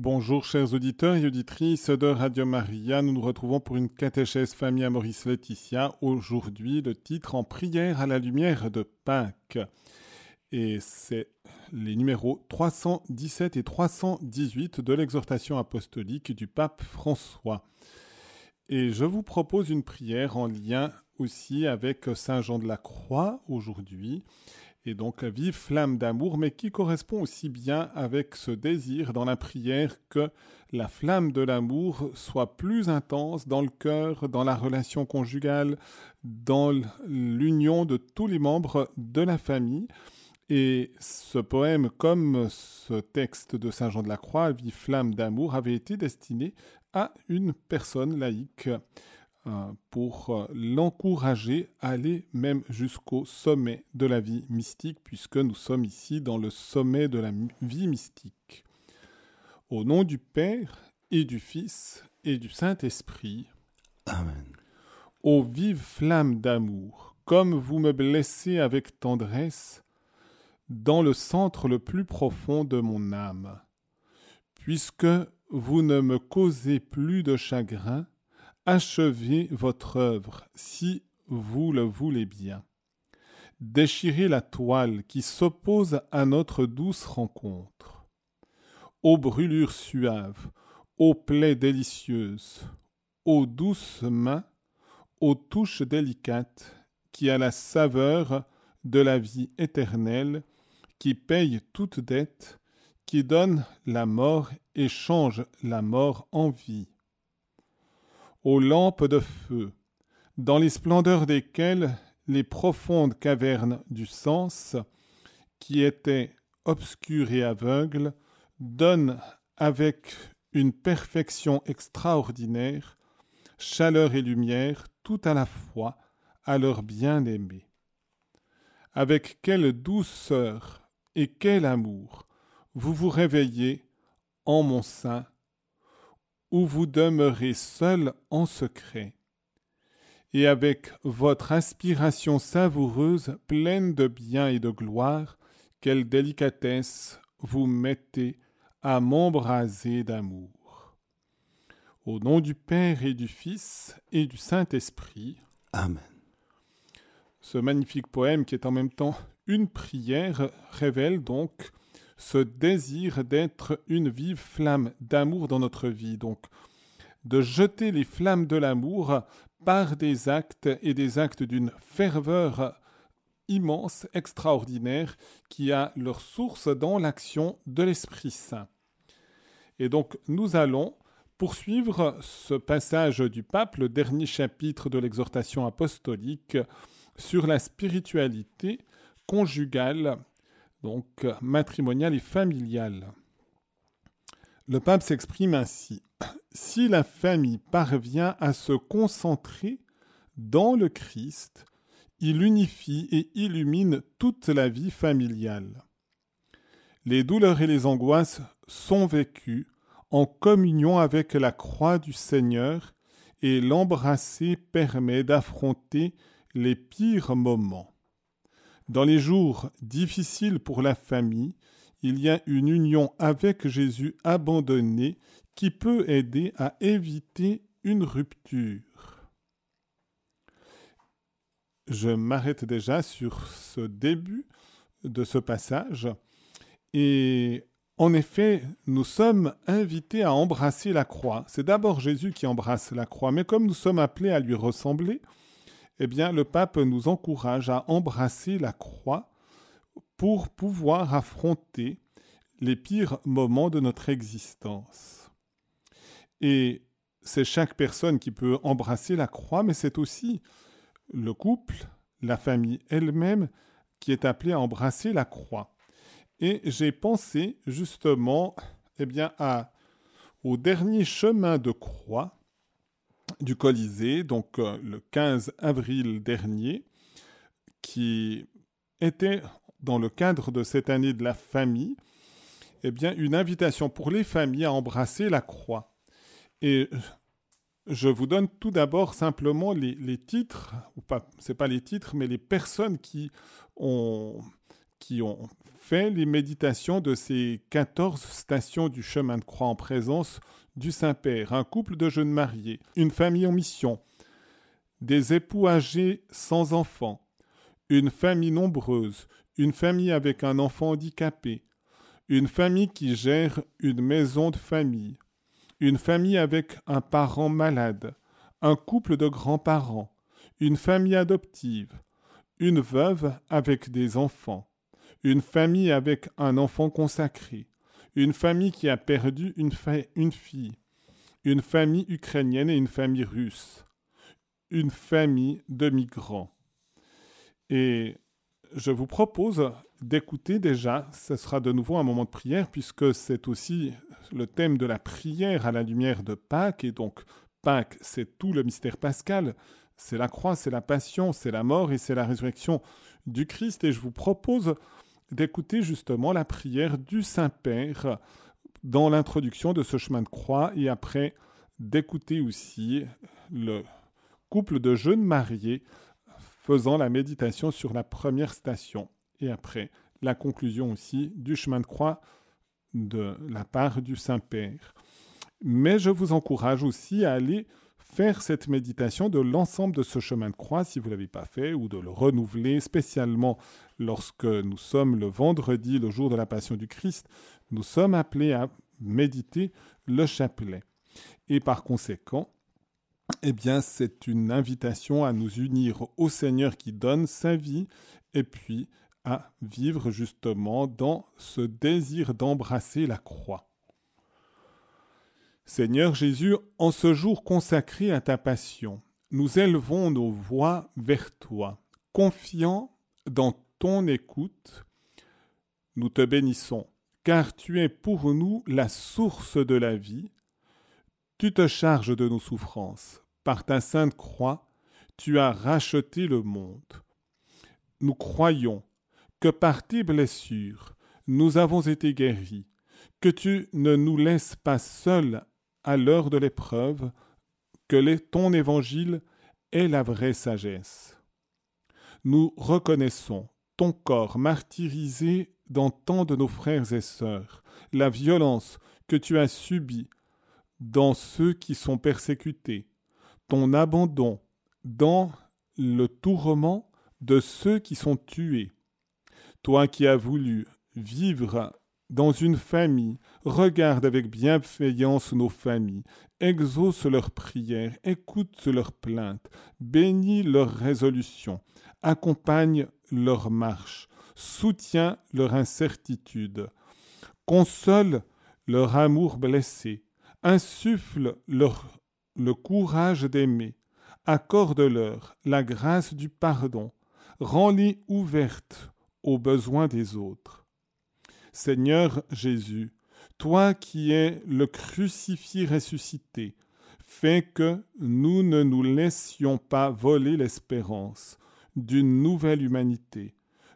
Bonjour chers auditeurs et auditrices de Radio Maria, nous nous retrouvons pour une catéchèse famille à Maurice Laetitia. Aujourd'hui, le titre En prière à la lumière de Pâques. Et c'est les numéros 317 et 318 de l'exhortation apostolique du pape François. Et je vous propose une prière en lien aussi avec Saint Jean de la Croix aujourd'hui et donc vive flamme d'amour, mais qui correspond aussi bien avec ce désir dans la prière que la flamme de l'amour soit plus intense dans le cœur, dans la relation conjugale, dans l'union de tous les membres de la famille. Et ce poème, comme ce texte de Saint Jean de la Croix, Vive flamme d'amour, avait été destiné à une personne laïque pour euh, l'encourager à aller même jusqu'au sommet de la vie mystique, puisque nous sommes ici dans le sommet de la vie mystique. Au nom du Père et du Fils et du Saint-Esprit. Amen. Ô vive flamme d'amour, comme vous me blessez avec tendresse, dans le centre le plus profond de mon âme, puisque vous ne me causez plus de chagrin, Achevez votre œuvre si vous le voulez bien. Déchirez la toile qui s'oppose à notre douce rencontre. Ô brûlures suaves, ô plaies délicieuses, ô douces mains, ô touches délicates, qui a la saveur de la vie éternelle, qui paye toute dette, qui donne la mort et change la mort en vie aux lampes de feu, dans les splendeurs desquelles les profondes cavernes du sens, qui étaient obscures et aveugles, donnent avec une perfection extraordinaire chaleur et lumière tout à la fois à leur bien-aimé. Avec quelle douceur et quel amour vous vous réveillez en mon sein où vous demeurez seul en secret, et avec votre inspiration savoureuse pleine de bien et de gloire, quelle délicatesse vous mettez à m'embraser d'amour. Au nom du Père et du Fils et du Saint-Esprit. Amen. Ce magnifique poème qui est en même temps une prière révèle donc ce désir d'être une vive flamme d'amour dans notre vie. Donc, de jeter les flammes de l'amour par des actes et des actes d'une ferveur immense, extraordinaire, qui a leur source dans l'action de l'Esprit Saint. Et donc, nous allons poursuivre ce passage du pape, le dernier chapitre de l'exhortation apostolique sur la spiritualité conjugale donc matrimonial et familial. Le pape s'exprime ainsi. Si la famille parvient à se concentrer dans le Christ, il unifie et illumine toute la vie familiale. Les douleurs et les angoisses sont vécues en communion avec la croix du Seigneur et l'embrasser permet d'affronter les pires moments. Dans les jours difficiles pour la famille, il y a une union avec Jésus abandonné qui peut aider à éviter une rupture. Je m'arrête déjà sur ce début de ce passage et en effet, nous sommes invités à embrasser la croix. C'est d'abord Jésus qui embrasse la croix, mais comme nous sommes appelés à lui ressembler, eh bien, le pape nous encourage à embrasser la croix pour pouvoir affronter les pires moments de notre existence. Et c'est chaque personne qui peut embrasser la croix, mais c'est aussi le couple, la famille elle-même qui est appelée à embrasser la croix. Et j'ai pensé justement eh bien, au dernier chemin de croix du Colisée, donc euh, le 15 avril dernier, qui était dans le cadre de cette année de la famille, eh bien, une invitation pour les familles à embrasser la croix. Et je vous donne tout d'abord simplement les, les, titres, ou pas, c'est pas les titres, mais les personnes qui ont, qui ont fait les méditations de ces 14 stations du chemin de croix en présence du Saint-Père, un couple de jeunes mariés, une famille en mission, des époux âgés sans enfants, une famille nombreuse, une famille avec un enfant handicapé, une famille qui gère une maison de famille, une famille avec un parent malade, un couple de grands-parents, une famille adoptive, une veuve avec des enfants, une famille avec un enfant consacré, une famille qui a perdu une, fille, une famille ukrainienne et une famille russe, une famille de migrants. Et je vous propose d'écouter déjà, ce sera de nouveau un moment de prière, puisque c'est aussi le thème de la prière à la lumière de Pâques, et donc Pâques, c'est tout le mystère pascal, c'est la croix, c'est la passion, c'est la mort et c'est la résurrection du Christ, et je vous propose d'écouter justement la prière du Saint-Père dans l'introduction de ce chemin de croix, et après d'écouter aussi le couple de jeunes mariés faisant la méditation sur la première station et après la conclusion aussi du chemin de croix de la part du Saint-Père. Mais je vous encourage aussi à aller faire cette méditation de l'ensemble de ce chemin de croix si vous ne l'avez pas fait ou de le renouveler spécialement lorsque nous sommes le vendredi, le jour de la Passion du Christ, nous sommes appelés à méditer le chapelet. Et par conséquent, eh bien, c'est une invitation à nous unir au Seigneur qui donne sa vie et puis à vivre justement dans ce désir d'embrasser la croix. Seigneur Jésus, en ce jour consacré à ta passion, nous élevons nos voix vers toi, confiants dans ton écoute. Nous te bénissons, car tu es pour nous la source de la vie tu te charges de nos souffrances. Par ta sainte croix, tu as racheté le monde. Nous croyons que par tes blessures, nous avons été guéris, que tu ne nous laisses pas seuls à l'heure de l'épreuve, que ton évangile est la vraie sagesse. Nous reconnaissons ton corps martyrisé dans tant de nos frères et sœurs, la violence que tu as subie dans ceux qui sont persécutés, ton abandon dans le tourment de ceux qui sont tués. Toi qui as voulu vivre dans une famille, regarde avec bienveillance nos familles, exauce leurs prières, écoute leurs plaintes, bénis leurs résolutions, accompagne leur marche, soutiens leur incertitude, console leur amour blessé, insuffle leur le courage d'aimer, accorde-leur la grâce du pardon, rends-les ouvertes aux besoins des autres. Seigneur Jésus, toi qui es le crucifié ressuscité, fais que nous ne nous laissions pas voler l'espérance d'une nouvelle humanité,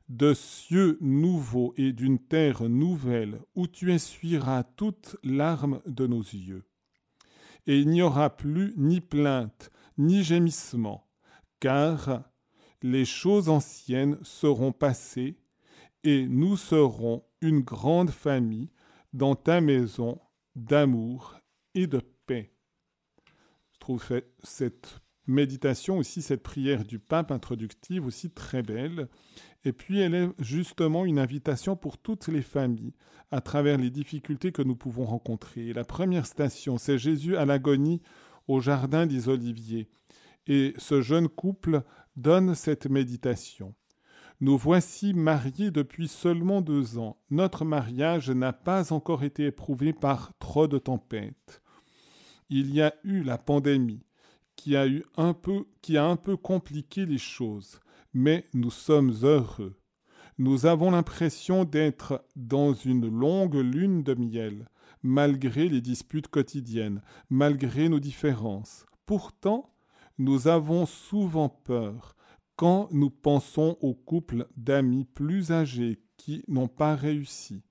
de cieux nouveaux et d'une terre nouvelle où tu essuieras toute larme de nos yeux. Et il n'y aura plus ni plainte, ni gémissement, car les choses anciennes seront passées, et nous serons une grande famille dans ta maison d'amour et de paix. Je trouve cette méditation aussi, cette prière du pape introductive aussi très belle. Et puis elle est justement une invitation pour toutes les familles à travers les difficultés que nous pouvons rencontrer. La première station, c'est Jésus à l'agonie au jardin des Oliviers. Et ce jeune couple donne cette méditation. Nous voici mariés depuis seulement deux ans. Notre mariage n'a pas encore été éprouvé par trop de tempêtes. Il y a eu la pandémie qui a un peu compliqué les choses mais nous sommes heureux. Nous avons l'impression d'être dans une longue lune de miel, malgré les disputes quotidiennes, malgré nos différences. Pourtant, nous avons souvent peur quand nous pensons aux couples d'amis plus âgés qui n'ont pas réussi.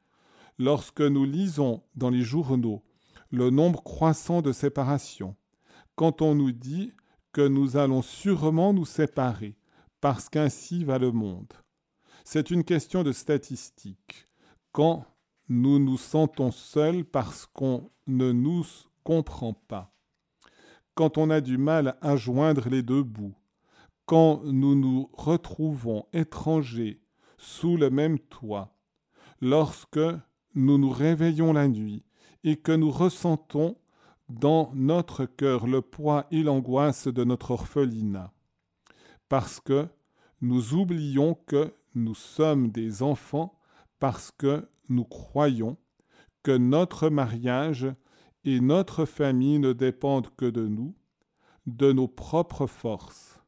Lorsque nous lisons dans les journaux le nombre croissant de séparations, quand on nous dit que nous allons sûrement nous séparer, parce qu'ainsi va le monde. C'est une question de statistiques. quand nous nous sentons seuls parce qu'on ne nous comprend pas, quand on a du mal à joindre les deux bouts, quand nous nous retrouvons étrangers sous le même toit, lorsque nous nous réveillons la nuit et que nous ressentons dans notre cœur le poids et l'angoisse de notre orphelinat, parce que nous oublions que nous sommes des enfants, parce que nous croyons que notre mariage et notre famille ne dépendent que de nous, de nos propres forces.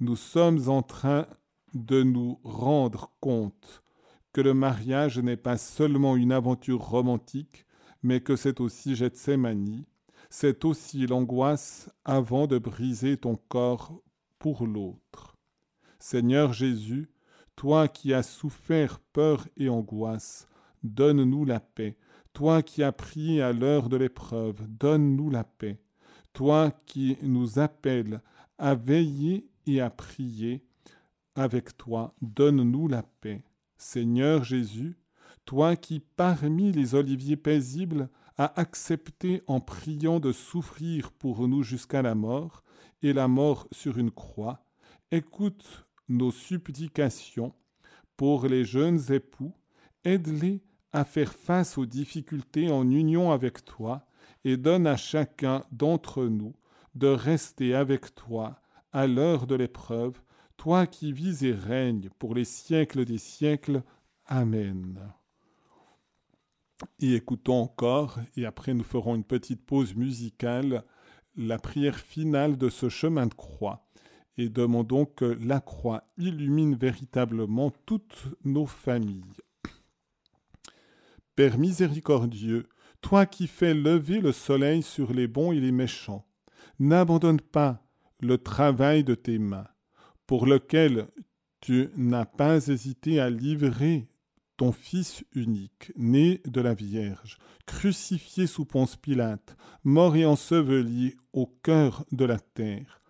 Nous sommes en train de nous rendre compte que le mariage n'est pas seulement une aventure romantique, mais que c'est aussi Gethsemane, c'est aussi l'angoisse avant de briser ton corps pour l'autre. Seigneur Jésus, toi qui as souffert peur et angoisse, donne-nous la paix. Toi qui as prié à l'heure de l'épreuve, donne-nous la paix. Toi qui nous appelles à veiller et à prier avec toi, donne-nous la paix. Seigneur Jésus, toi qui parmi les oliviers paisibles as accepté en priant de souffrir pour nous jusqu'à la mort, et la mort sur une croix, écoute nos supplications pour les jeunes époux, aide-les à faire face aux difficultés en union avec toi, et donne à chacun d'entre nous de rester avec toi à l'heure de l'épreuve, toi qui vis et règnes pour les siècles des siècles. Amen. Et écoutons encore, et après nous ferons une petite pause musicale, la prière finale de ce chemin de croix, et demandons que la croix illumine véritablement toutes nos familles. Père miséricordieux, toi qui fais lever le soleil sur les bons et les méchants, n'abandonne pas le travail de tes mains, pour lequel tu n'as pas hésité à livrer ton Fils unique, né de la Vierge, crucifié sous Ponce Pilate, mort et enseveli au cœur de la terre,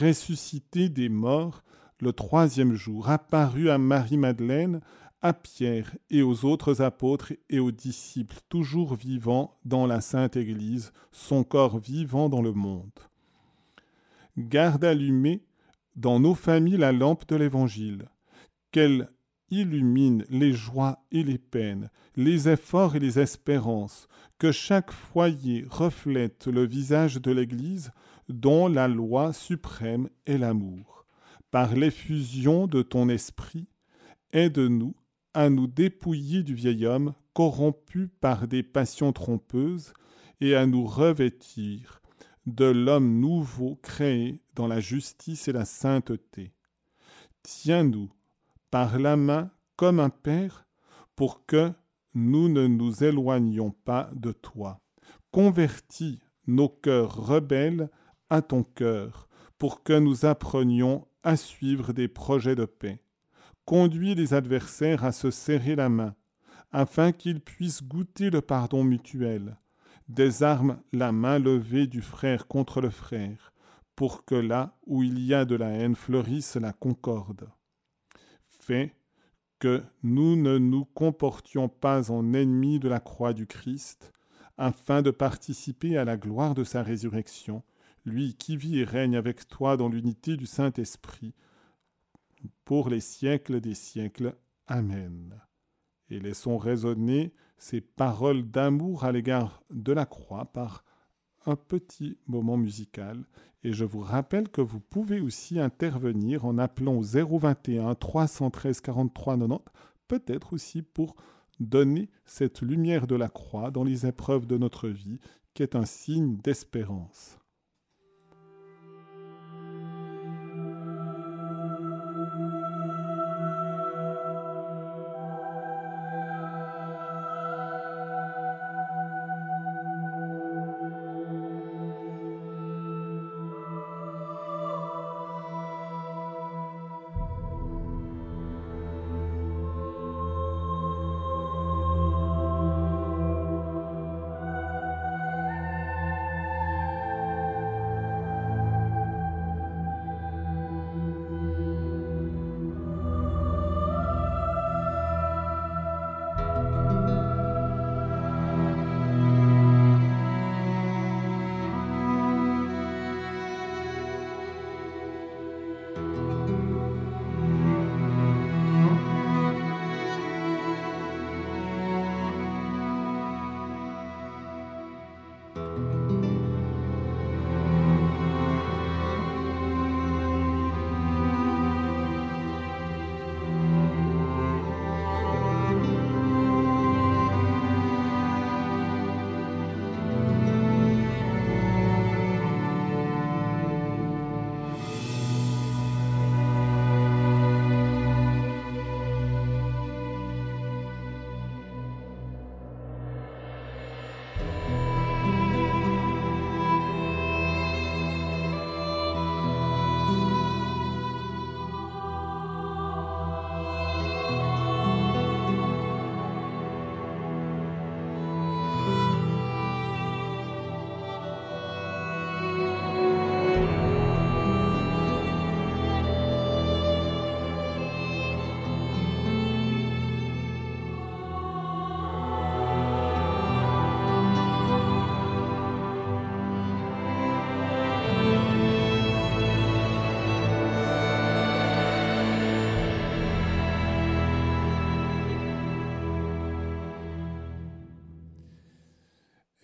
ressuscité des morts le troisième jour, apparu à Marie-Madeleine, à Pierre et aux autres apôtres et aux disciples, toujours vivants dans la Sainte Église, son corps vivant dans le monde. Garde allumée dans nos familles la lampe de l'Évangile, qu'elle illumine les joies et les peines, les efforts et les espérances, que chaque foyer reflète le visage de l'Église dont la loi suprême est l'amour. Par l'effusion de ton esprit, aide-nous à nous dépouiller du vieil homme corrompu par des passions trompeuses et à nous revêtir de l'homme nouveau créé dans la justice et la sainteté. Tiens-nous par la main comme un Père pour que nous ne nous éloignions pas de toi. Convertis nos cœurs rebelles à ton cœur pour que nous apprenions à suivre des projets de paix conduit les adversaires à se serrer la main, afin qu'ils puissent goûter le pardon mutuel, désarme la main levée du frère contre le frère, pour que là où il y a de la haine fleurisse la concorde. Fais que nous ne nous comportions pas en ennemis de la croix du Christ, afin de participer à la gloire de sa résurrection, lui qui vit et règne avec toi dans l'unité du Saint-Esprit, pour les siècles des siècles. Amen. Et laissons résonner ces paroles d'amour à l'égard de la croix par un petit moment musical. Et je vous rappelle que vous pouvez aussi intervenir en appelant au 021 313 43 90, peut-être aussi pour donner cette lumière de la croix dans les épreuves de notre vie, qui est un signe d'espérance.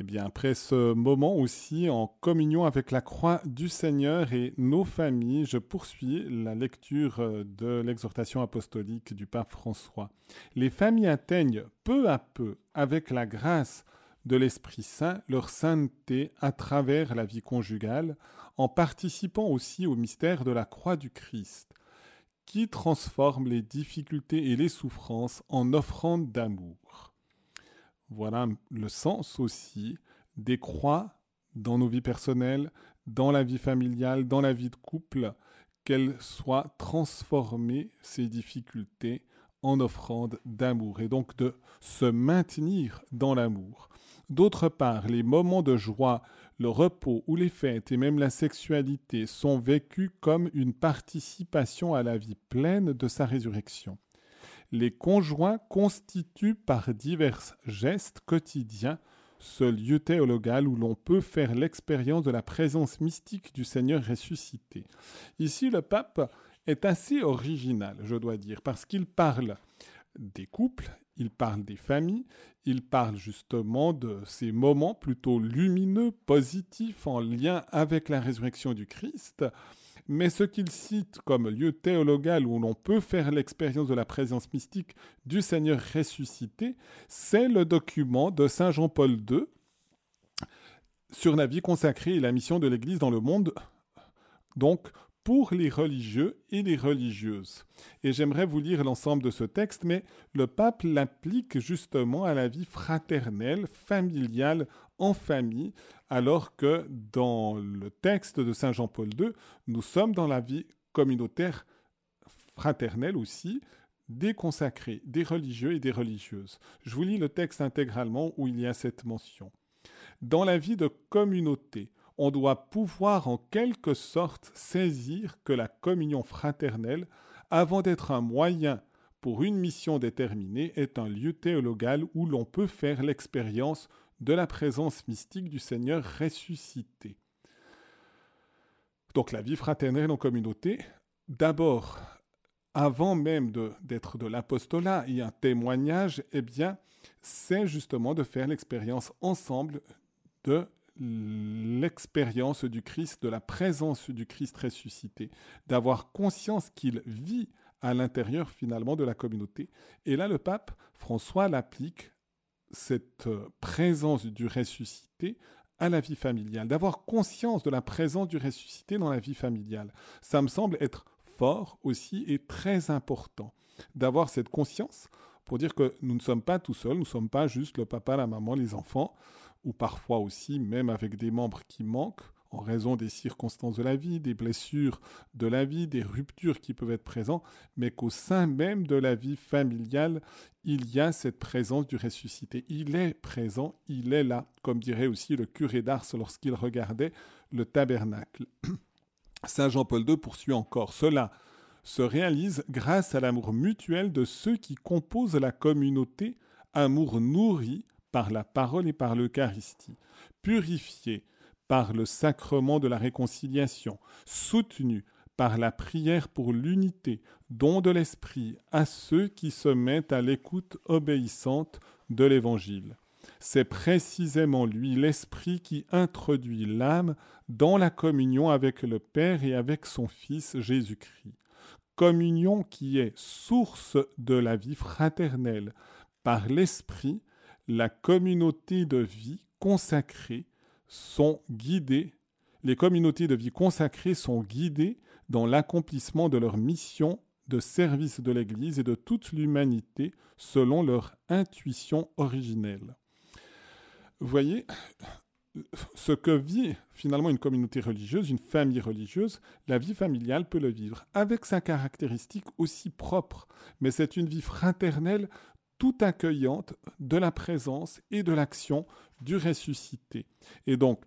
Bien, après ce moment aussi en communion avec la croix du Seigneur et nos familles, je poursuis la lecture euh, de l'exhortation apostolique du pape François. Les familles atteignent peu à peu, avec la grâce de l'Esprit Saint, leur sainteté à travers la vie conjugale, en participant aussi au mystère de la croix du Christ, qui transforme les difficultés et les souffrances en offrande d'amour. Voilà le sens aussi des croix dans nos vies personnelles, dans la vie familiale, dans la vie de couple, qu'elles soient transformées, ces difficultés, en offrande d'amour, et donc de se maintenir dans l'amour. D'autre part, les moments de joie, le repos ou les fêtes et même la sexualité sont vécus comme une participation à la vie pleine de sa résurrection les conjoints constituent par divers gestes quotidiens ce lieu théologal où l'on peut faire l'expérience de la présence mystique du Seigneur ressuscité. Ici, le pape est assez original, je dois dire, parce qu'il parle des couples, il parle des familles, il parle justement de ces moments plutôt lumineux, positifs, en lien avec la résurrection du Christ, mais ce qu'il cite comme lieu théologal où l'on peut faire l'expérience de la présence mystique du Seigneur ressuscité, c'est le document de Saint Jean-Paul II sur la vie consacrée et la mission de l'Église dans le monde. Donc, pour les religieux et les religieuses. Et j'aimerais vous lire l'ensemble de ce texte, mais le pape l'applique justement à la vie fraternelle, familiale, en famille, alors que dans le texte de Saint Jean-Paul II, nous sommes dans la vie communautaire fraternelle aussi, des consacrés, des religieux et des religieuses. Je vous lis le texte intégralement où il y a cette mention. Dans la vie de communauté, on doit pouvoir en quelque sorte saisir que la communion fraternelle, avant d'être un moyen pour une mission déterminée, est un lieu théologal où l'on peut faire l'expérience de la présence mystique du Seigneur ressuscité. Donc la vie fraternelle en communauté, d'abord, avant même d'être de, l'apostolat et un témoignage, eh bien, c'est justement de faire l'expérience ensemble de l'expérience du Christ, de la présence du Christ ressuscité, d'avoir conscience qu'il vit à l'intérieur finalement de la communauté. Et là, le pape François l'applique cette euh, présence du ressuscité à la vie familiale, d'avoir conscience de la présence du ressuscité dans la vie familiale. Ça me semble être fort aussi et très important d'avoir cette conscience pour dire que nous ne sommes pas tout seuls, nous ne sommes pas juste le papa, la maman, les enfants, ou parfois aussi même avec des membres qui manquent en raison des circonstances de la vie, des blessures de la vie, des ruptures qui peuvent être présentes, mais qu'au sein même de la vie familiale, il y a cette présence du ressuscité. Il est présent, il est là, comme dirait aussi le curé d'Ars lorsqu'il regardait le tabernacle. Saint Jean-Paul II poursuit encore cela se réalise grâce à l'amour mutuel de ceux qui composent la communauté, amour nourri par la parole et par l'Eucharistie, purifié, par le sacrement de la réconciliation, soutenu par la prière pour l'unité, don de l'Esprit à ceux qui se mettent à l'écoute obéissante de l'Évangile. C'est précisément lui, l'Esprit, qui introduit l'âme dans la communion avec le Père et avec son Fils Jésus-Christ. Communion qui est source de la vie fraternelle. Par l'Esprit, la communauté de vie consacrée sont guidés, les communautés de vie consacrées sont guidées dans l'accomplissement de leur mission de service de l'Église et de toute l'humanité selon leur intuition originelle. Vous voyez, ce que vit finalement une communauté religieuse, une famille religieuse, la vie familiale peut le vivre, avec sa caractéristique aussi propre, mais c'est une vie fraternelle tout accueillante de la présence et de l'action du ressuscité. Et donc,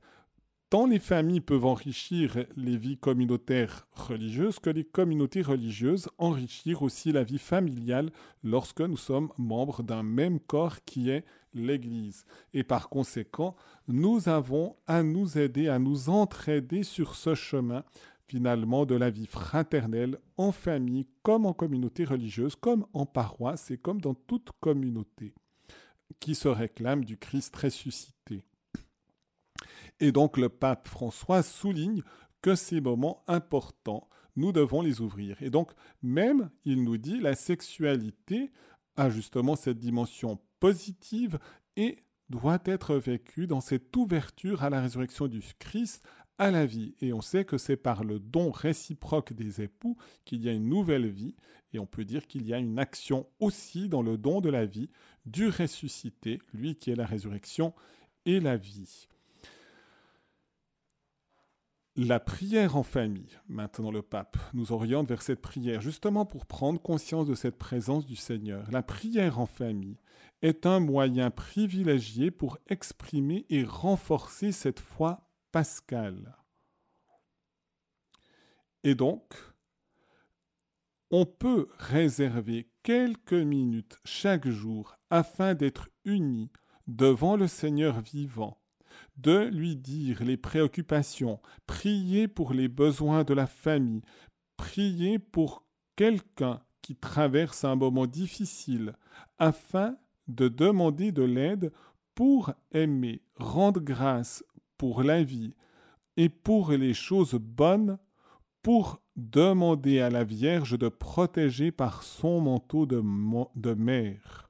tant les familles peuvent enrichir les vies communautaires religieuses que les communautés religieuses enrichir aussi la vie familiale lorsque nous sommes membres d'un même corps qui est l'Église. Et par conséquent, nous avons à nous aider, à nous entraider sur ce chemin finalement de la vie fraternelle en famille comme en communauté religieuse, comme en paroisse et comme dans toute communauté qui se réclame du Christ ressuscité. Et donc le pape François souligne que ces moments importants, nous devons les ouvrir. Et donc même, il nous dit, la sexualité a justement cette dimension positive et doit être vécue dans cette ouverture à la résurrection du Christ, à la vie. Et on sait que c'est par le don réciproque des époux qu'il y a une nouvelle vie, et on peut dire qu'il y a une action aussi dans le don de la vie du ressuscité, lui qui est la résurrection et la vie. La prière en famille, maintenant le pape nous oriente vers cette prière, justement pour prendre conscience de cette présence du Seigneur. La prière en famille est un moyen privilégié pour exprimer et renforcer cette foi Pascal. Et donc, on peut réserver quelques minutes chaque jour afin d'être unis devant le Seigneur vivant, de lui dire les préoccupations, prier pour les besoins de la famille, prier pour quelqu'un qui traverse un moment difficile, afin de demander de l'aide pour aimer, rendre grâce, pour la vie et pour les choses bonnes, pour demander à la Vierge de protéger par son manteau de, mère.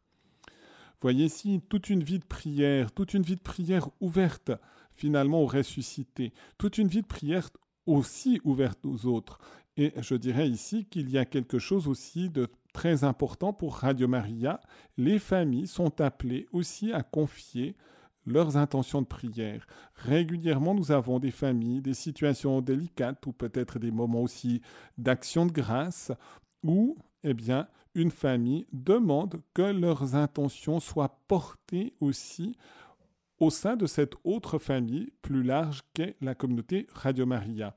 Voyez ici toute une vie de prière, toute une vie de prière ouverte finalement au ressuscité, toute une vie de prière aussi ouverte aux autres. Et je dirais ici qu'il y a quelque chose aussi de très important pour Radio Maria. Les familles sont appelées aussi à confier leurs intentions de prière. Régulièrement, nous avons des familles, des situations délicates ou peut-être des moments aussi d'action de grâce où, eh bien, une famille demande que leurs intentions soient portées aussi au sein de cette autre famille plus large qu'est la communauté Radio Maria.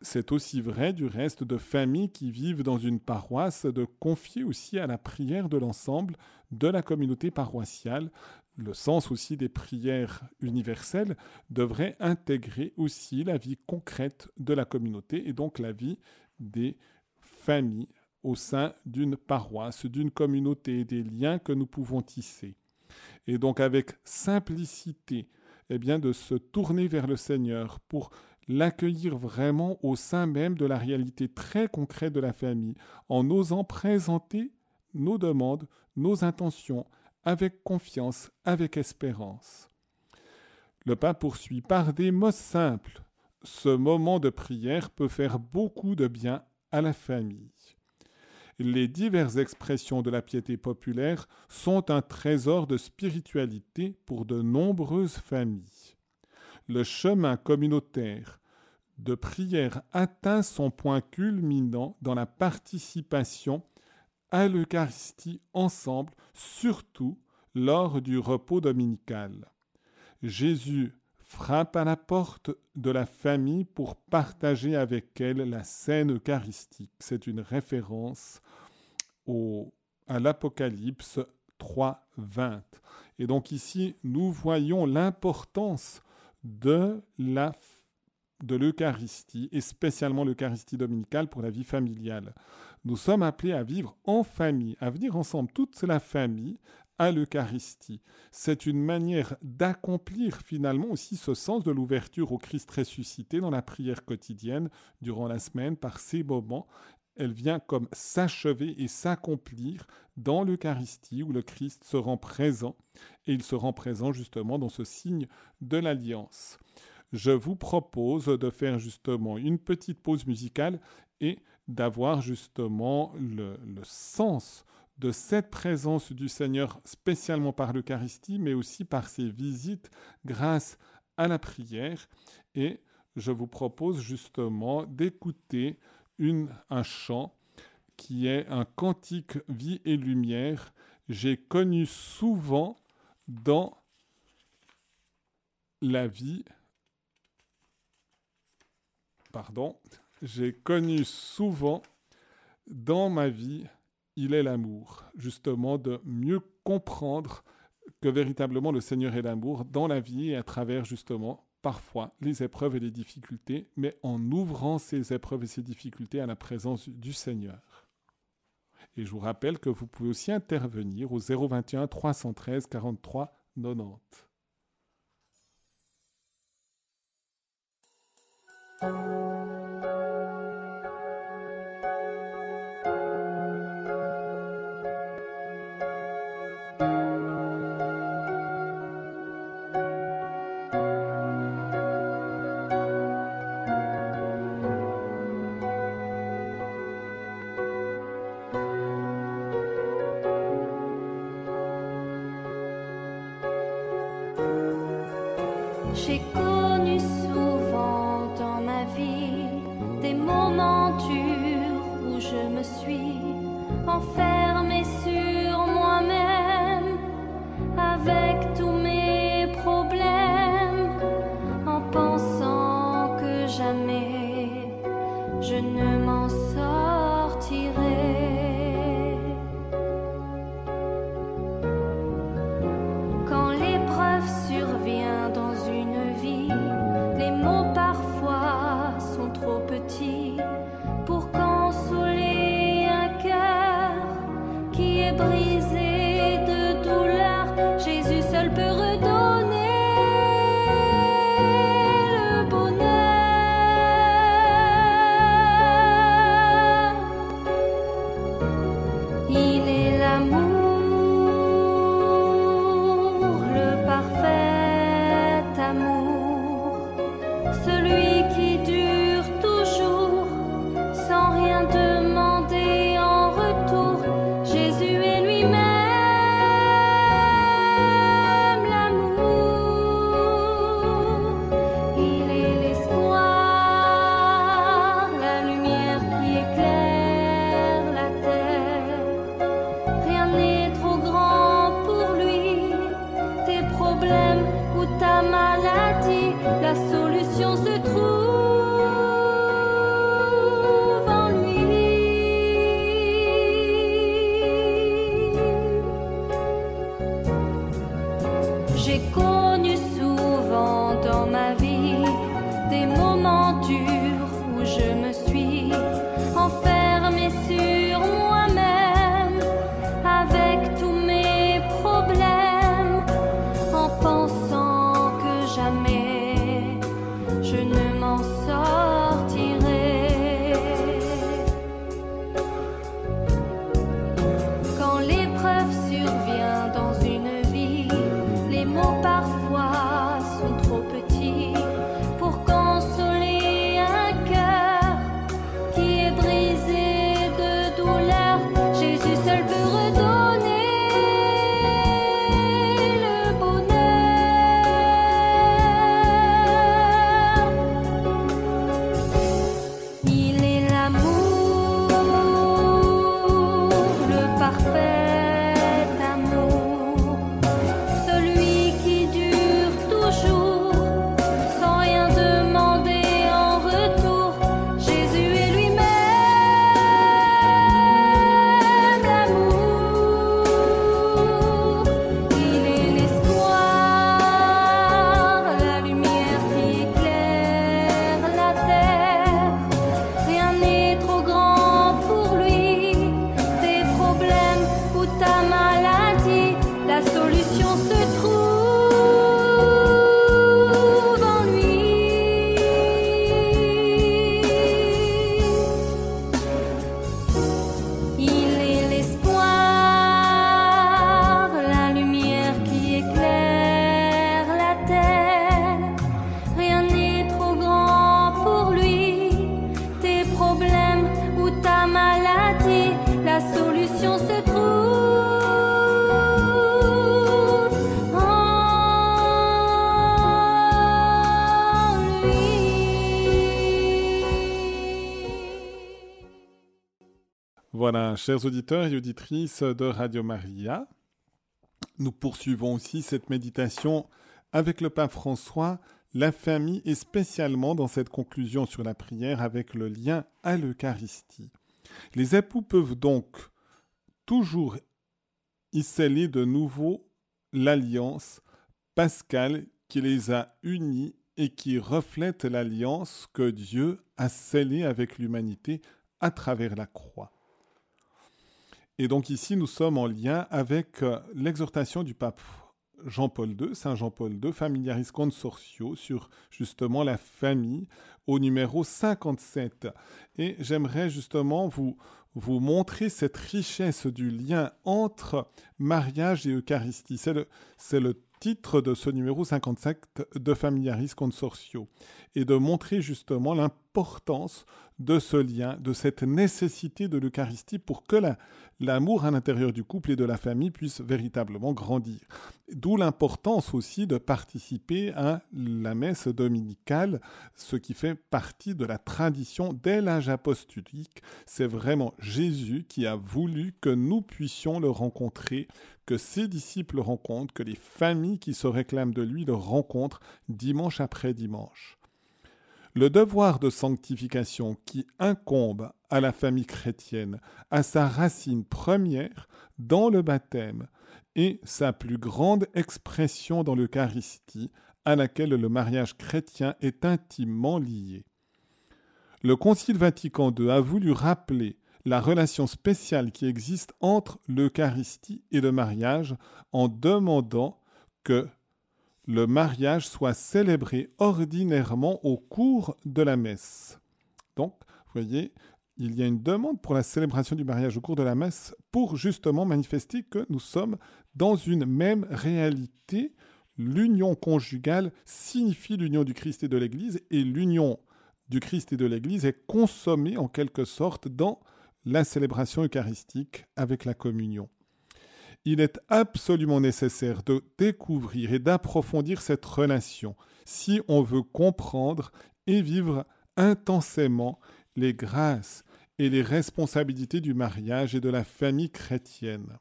C'est aussi vrai du reste de familles qui vivent dans une paroisse de confier aussi à la prière de l'ensemble de la communauté paroissiale le sens aussi des prières universelles devrait intégrer aussi la vie concrète de la communauté et donc la vie des familles au sein d'une paroisse, d'une communauté, des liens que nous pouvons tisser. Et donc avec simplicité, eh bien de se tourner vers le Seigneur pour l'accueillir vraiment au sein même de la réalité très concrète de la famille, en osant présenter nos demandes, nos intentions, avec confiance, avec espérance. Le pape poursuit par des mots simples. Ce moment de prière peut faire beaucoup de bien à la famille. Les diverses expressions de la piété populaire sont un trésor de spiritualité pour de nombreuses familles. Le chemin communautaire de prière atteint son point culminant dans la participation à l'Eucharistie ensemble, surtout lors du repos dominical. Jésus frappe à la porte de la famille pour partager avec elle la scène eucharistique. C'est une référence au, à l'Apocalypse 3, 20. Et donc ici, nous voyons l'importance de la de l'Eucharistie, et spécialement l'Eucharistie dominicale pour la vie familiale. Nous sommes appelés à vivre en famille, à venir ensemble, toute la famille, à l'Eucharistie. C'est une manière d'accomplir finalement aussi ce sens de l'ouverture au Christ ressuscité dans la prière quotidienne durant la semaine par ces moments. Elle vient comme s'achever et s'accomplir dans l'Eucharistie où le Christ se rend présent et il se rend présent justement dans ce signe de l'alliance je vous propose de faire justement une petite pause musicale et d'avoir justement le, sens de cette présence du Seigneur, spécialement par l'Eucharistie, mais aussi par ses visites grâce à la prière. Et je vous propose justement d'écouter un chant qui est un cantique vie et lumière. J'ai connu souvent dans la vie pardon, j'ai connu souvent dans ma vie, il est l'amour, justement de mieux comprendre que véritablement le Seigneur est l'amour dans la vie et à travers justement parfois les épreuves et les difficultés, mais en ouvrant ces épreuves et ces difficultés à la présence du Seigneur. Et je vous rappelle que vous pouvez aussi intervenir au 021 313 43 90. Voilà, chers auditeurs et auditrices de Radio Maria, nous poursuivons aussi cette méditation avec le pape François, la famille et spécialement dans cette conclusion sur la prière avec le lien à l'Eucharistie. Les époux peuvent donc toujours y sceller de nouveau l'alliance pascale qui les a unis et qui reflète l'alliance que Dieu a scellée avec l'humanité à travers la croix. Et donc ici, nous sommes en lien avec euh, l'exhortation du pape Jean-Paul II, Saint Jean-Paul II, Familiaris Consortio, sur justement la famille au numéro 57. Et j'aimerais justement vous, vous montrer cette richesse du lien entre mariage et Eucharistie. C'est le, le titre de ce numéro 57 de Familiaris Consortio et de montrer justement l'importance de ce lien, de cette nécessité de l'Eucharistie pour que l'amour à l'intérieur du couple et de la famille puisse véritablement grandir. D'où l'importance aussi de participer à la messe dominicale, ce qui fait partie de la tradition dès l'âge apostolique. C'est vraiment Jésus qui a voulu que nous puissions le rencontrer, que ses disciples le rencontrent, que les familles qui se réclament de lui le rencontrent dimanche après dimanche. Le devoir de sanctification qui incombe à la famille chrétienne a sa racine première dans le baptême et sa plus grande expression dans l'Eucharistie à laquelle le mariage chrétien est intimement lié. Le Concile Vatican II a voulu rappeler la relation spéciale qui existe entre l'Eucharistie et le mariage en demandant que le mariage soit célébré ordinairement au cours de la messe. Donc, vous voyez, il y a une demande pour la célébration du mariage au cours de la messe pour justement manifester que nous sommes dans une même réalité. L'union conjugale signifie l'union du Christ et de l'Église et l'union du Christ et de l'Église est consommée en quelque sorte dans la célébration eucharistique avec la communion il est absolument nécessaire de découvrir et d'approfondir cette relation si on veut comprendre et vivre intensément les grâces et les responsabilités du mariage et de la famille chrétienne.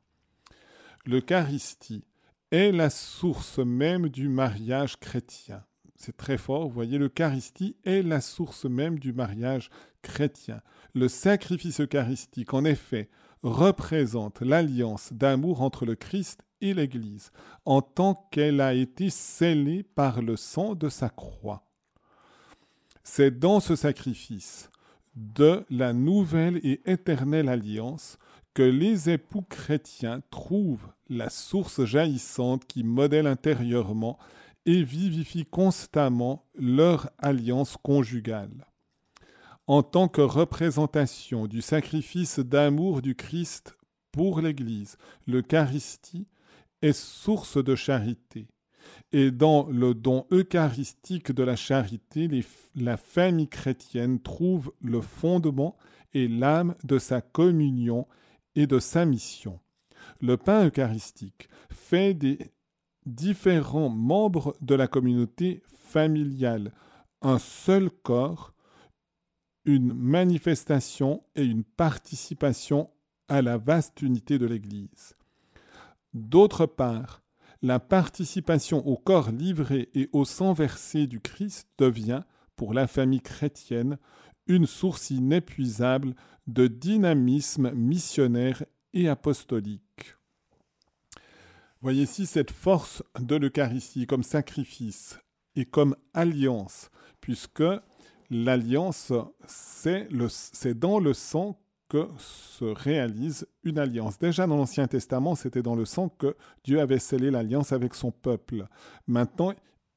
L'Eucharistie est la source même du mariage chrétien. C'est très fort, vous voyez, l'Eucharistie est la source même du mariage chrétien. Le sacrifice eucharistique, en effet, représente l'alliance d'amour entre le Christ et l'Église, en tant qu'elle a été scellée par le sang de sa croix. C'est dans ce sacrifice de la nouvelle et éternelle alliance que les époux chrétiens trouvent la source jaillissante qui modèle intérieurement et vivifie constamment leur alliance conjugale en tant que représentation du sacrifice d'amour du Christ pour l'Église. L'Eucharistie est source de charité. Et dans le don eucharistique de la charité, la famille chrétienne trouve le fondement et l'âme de sa communion et de sa mission. Le pain eucharistique fait des différents membres de la communauté familiale un seul corps une manifestation et une participation à la vaste unité de l'Église. D'autre part, la participation au corps livré et au sang versé du Christ devient, pour la famille chrétienne, une source inépuisable de dynamisme missionnaire et apostolique. Voyez ici cette force de l'Eucharistie comme sacrifice et comme alliance, puisque l'alliance, c'est dans le sang que se réalise une alliance. Déjà dans l'Ancien Testament, c'était dans le sang que Dieu avait scellé l'alliance avec son peuple. Maintenant,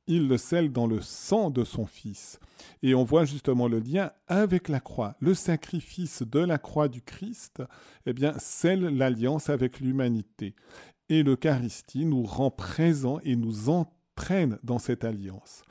il le scelle dans le sang de son Fils. Et on voit justement le lien avec la croix. Le sacrifice de la croix du Christ, eh bien, scelle l'alliance avec l'humanité. Et l'Eucharistie nous rend présents et nous entraîne dans cette alliance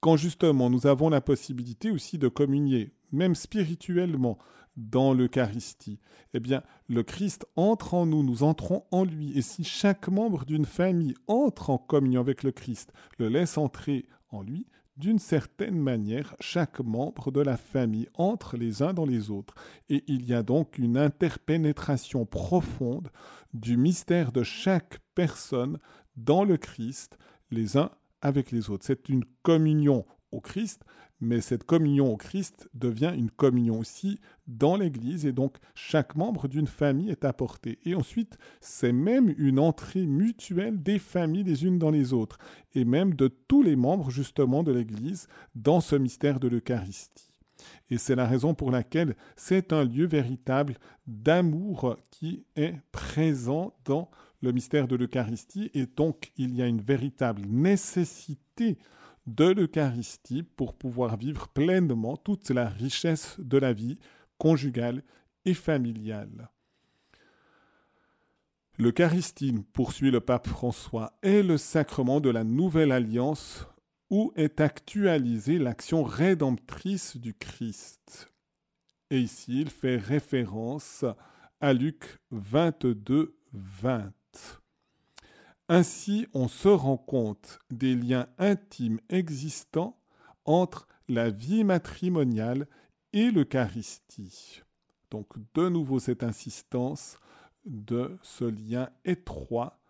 quand justement nous avons la possibilité aussi de communier, même spirituellement, dans l'Eucharistie, eh bien, le Christ entre en nous, nous entrons en lui. Et si chaque membre d'une famille entre en communion avec le Christ, le laisse entrer en lui, d'une certaine manière, chaque membre de la famille entre les uns dans les autres. Et il y a donc une interpénétration profonde du mystère de chaque personne dans le Christ, les uns avec les autres. C'est une communion au Christ, mais cette communion au Christ devient une communion aussi dans l'Église, et donc chaque membre d'une famille est apporté. Et ensuite, c'est même une entrée mutuelle des familles les unes dans les autres, et même de tous les membres justement de l'Église dans ce mystère de l'Eucharistie. Et c'est la raison pour laquelle c'est un lieu véritable d'amour qui est présent dans le mystère de l'Eucharistie et donc il y a une véritable nécessité de l'Eucharistie pour pouvoir vivre pleinement toute la richesse de la vie conjugale et familiale. L'Eucharistie, poursuit le pape François, est le sacrement de la nouvelle alliance où est actualisée l'action rédemptrice du Christ. Et ici, il fait référence à Luc 22, 20. Ainsi, on se rend compte des liens intimes existants entre la vie matrimoniale et l'Eucharistie. Donc, de nouveau, cette insistance de ce lien étroit,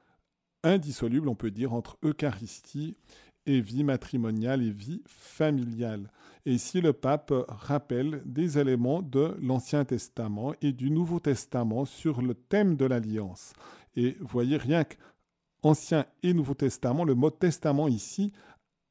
indissoluble, on peut dire, entre Eucharistie et vie matrimoniale et vie familiale. Et ici, le pape rappelle des éléments de l'Ancien Testament et du Nouveau Testament sur le thème de l'alliance. Et voyez, rien qu'Ancien et Nouveau Testament, le mot testament ici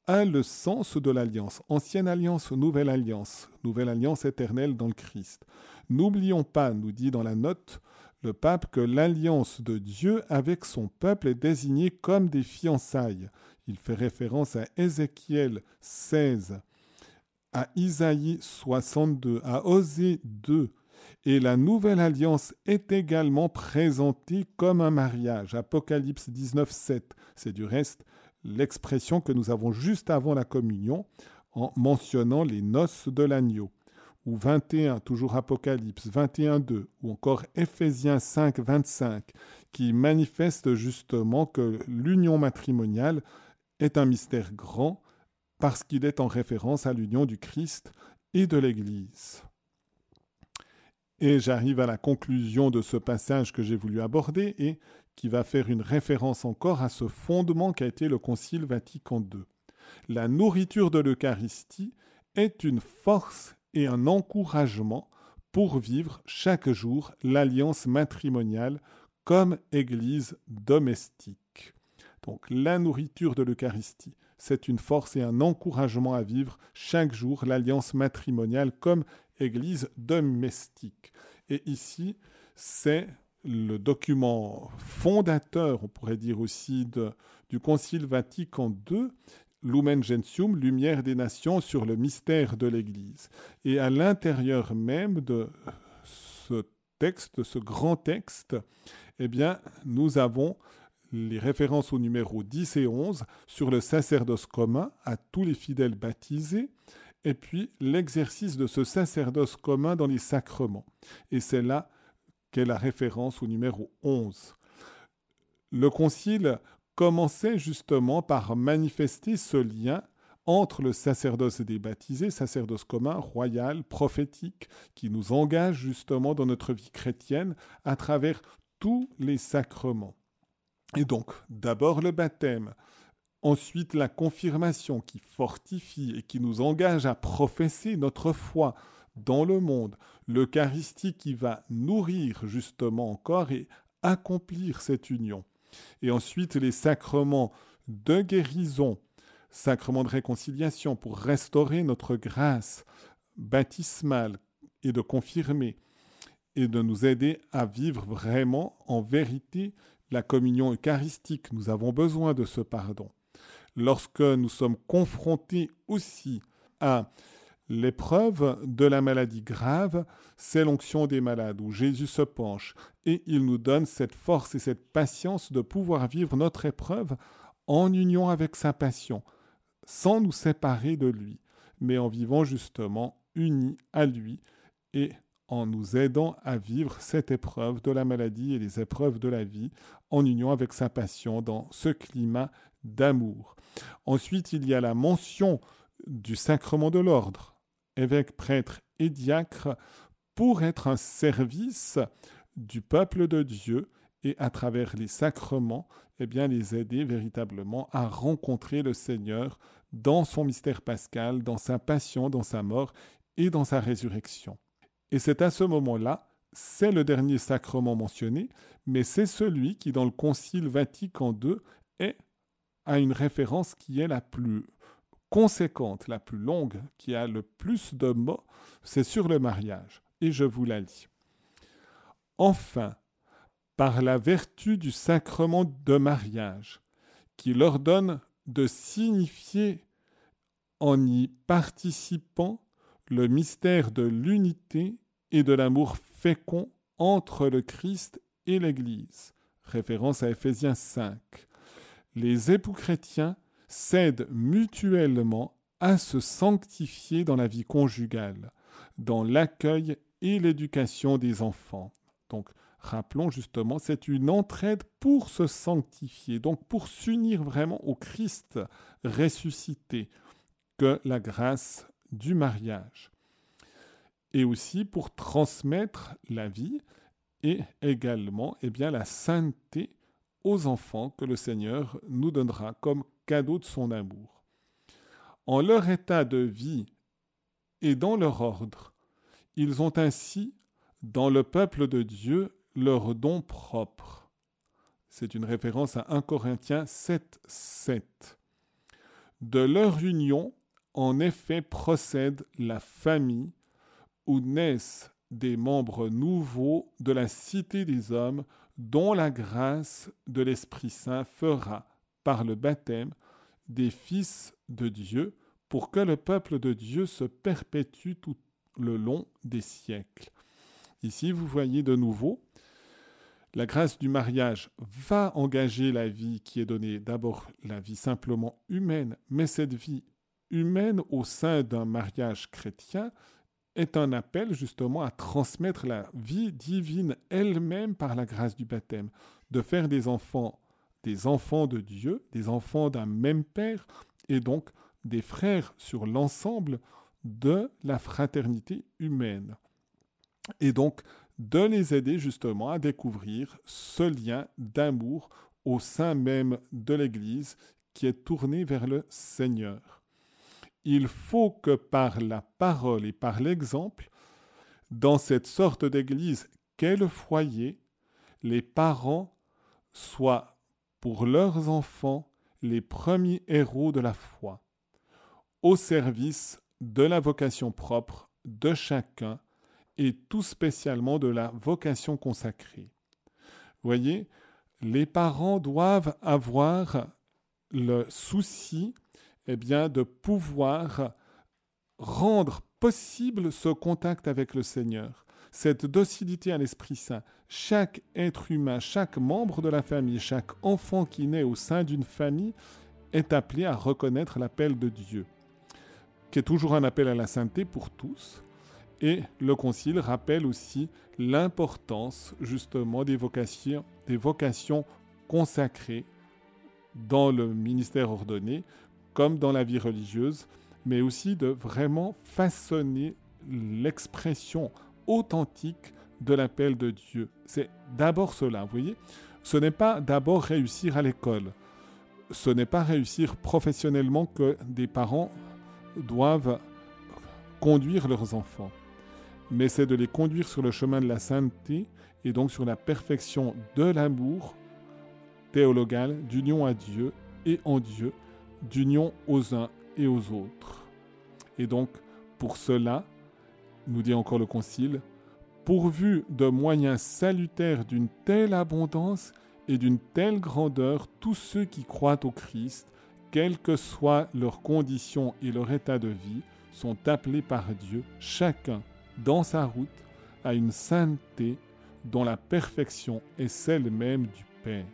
a le sens de l'alliance. Ancienne alliance, nouvelle alliance, nouvelle alliance éternelle dans le Christ. N'oublions pas, nous dit dans la note le pape, que l'alliance de Dieu avec son peuple est désignée comme des fiançailles. Il fait référence à Ézéchiel 16, à Isaïe 62, à Osée 2. Et la nouvelle alliance est également présentée comme un mariage. Apocalypse 19, 7. C'est du reste l'expression que nous avons juste avant la communion en mentionnant les noces de l'agneau. Ou 21, toujours Apocalypse 21, 2, ou encore Ephésiens 5, 25, qui manifeste justement que l'union matrimoniale est un mystère grand parce qu'il est en référence à l'union du Christ et de l'Église. Et j'arrive à la conclusion de ce passage que j'ai voulu aborder et qui va faire une référence encore à ce fondement qu'a été le Concile Vatican II. La nourriture de l'Eucharistie est une force et un encouragement pour vivre chaque jour l'alliance matrimoniale comme Église domestique. Donc la nourriture de l'Eucharistie, c'est une force et un encouragement à vivre chaque jour l'alliance matrimoniale comme Église domestique. Et ici, c'est le document fondateur, on pourrait dire aussi, du Concile Vatican II, Lumen Gentium, Lumière des Nations, sur le mystère de l'Église. Et à l'intérieur même de ce texte, ce grand texte, eh bien, nous avons les références au numéro 10 et 11 sur le sacerdoce commun à tous les fidèles baptisés, et puis l'exercice de ce sacerdoce commun dans les sacrements. Et c'est là qu'est la référence au numéro 11. Le concile commençait justement par manifester ce lien entre le sacerdoce des baptisés, sacerdoce commun, royal, prophétique, qui nous engage justement dans notre vie chrétienne à travers tous les sacrements. Et donc, d'abord le baptême, ensuite la confirmation qui fortifie et qui nous engage à professer notre foi dans le monde, l'Eucharistie qui va nourrir justement encore et accomplir cette union. Et ensuite les sacrements de guérison, sacrement de réconciliation pour restaurer notre grâce baptismale et de confirmer et de nous aider à vivre vraiment en vérité la communion eucharistique. Nous avons besoin de ce pardon. Lorsque nous sommes confrontés aussi à l'épreuve de la maladie grave, c'est l'onction des malades où Jésus se penche et il nous donne cette force et cette patience de pouvoir vivre notre épreuve en union avec sa passion, sans nous séparer de lui, mais en vivant justement unis à lui et en nous aidant à vivre cette épreuve de la maladie et les épreuves de la vie en union avec sa passion dans ce climat d'amour. Ensuite, il y a la mention du sacrement de l'ordre, évêque, prêtre et diacre, pour être un service du peuple de Dieu et à travers les sacrements, eh bien les aider véritablement à rencontrer le Seigneur dans son mystère pascal, dans sa passion, dans sa mort et dans sa résurrection. Et c'est à ce moment-là, c'est le dernier sacrement mentionné, mais c'est celui qui, dans le Concile Vatican II, à une référence qui est la plus conséquente, la plus longue, qui a le plus de mots, c'est sur le mariage. Et je vous la lis. Enfin, par la vertu du sacrement de mariage, qui leur donne de signifier en y participant le mystère de l'unité et de l'amour fécond entre le Christ et l'Église. Référence à Ephésiens 5. Les époux chrétiens s'aident mutuellement à se sanctifier dans la vie conjugale, dans l'accueil et l'éducation des enfants. Donc, rappelons justement, c'est une entraide pour se sanctifier, donc pour s'unir vraiment au Christ ressuscité, que la grâce du mariage. Et aussi pour transmettre la vie et également eh bien, la sainteté aux enfants que le Seigneur nous donnera comme cadeau de son amour. En leur état de vie et dans leur ordre, ils ont ainsi, dans le peuple de Dieu, leur don propre. C'est une référence à 1 Corinthiens 7, 7. De leur union, en effet, procède la famille, où naissent des membres nouveaux de la cité des hommes, dont la grâce de l'Esprit Saint fera, par le baptême, des fils de Dieu, pour que le peuple de Dieu se perpétue tout le long des siècles. Ici, vous voyez de nouveau, la grâce du mariage va engager la vie qui est donnée, d'abord la vie simplement humaine, mais cette vie humaine au sein d'un mariage chrétien est un appel justement à transmettre la vie divine elle-même par la grâce du baptême, de faire des enfants des enfants de Dieu, des enfants d'un même Père, et donc des frères sur l'ensemble de la fraternité humaine. Et donc de les aider justement à découvrir ce lien d'amour au sein même de l'Église qui est tourné vers le Seigneur. Il faut que par la parole et par l'exemple, dans cette sorte d'Église qu'est le foyer, les parents soient pour leurs enfants les premiers héros de la foi, au service de la vocation propre de chacun et tout spécialement de la vocation consacrée. Voyez, les parents doivent avoir le souci eh bien, de pouvoir rendre possible ce contact avec le Seigneur, cette docilité à l'Esprit Saint. Chaque être humain, chaque membre de la famille, chaque enfant qui naît au sein d'une famille est appelé à reconnaître l'appel de Dieu, qui est toujours un appel à la sainteté pour tous, et le Concile rappelle aussi l'importance justement des vocations, des vocations consacrées dans le ministère ordonné comme dans la vie religieuse, mais aussi de vraiment façonner l'expression authentique de l'appel de Dieu. C'est d'abord cela, vous voyez Ce n'est pas d'abord réussir à l'école. Ce n'est pas réussir professionnellement que des parents doivent conduire leurs enfants mais c'est de les conduire sur le chemin de la sainteté et donc sur la perfection de l'amour théologal, d'union à Dieu et en Dieu, d'union aux uns et aux autres. Et donc, pour cela, nous dit encore le Concile, pourvu de moyens salutaires d'une telle abondance et d'une telle grandeur, tous ceux qui croient au Christ, quelles que soient leurs conditions et leur état de vie, sont appelés par Dieu, chacun dans sa route à une sainteté dont la perfection est celle même du Père.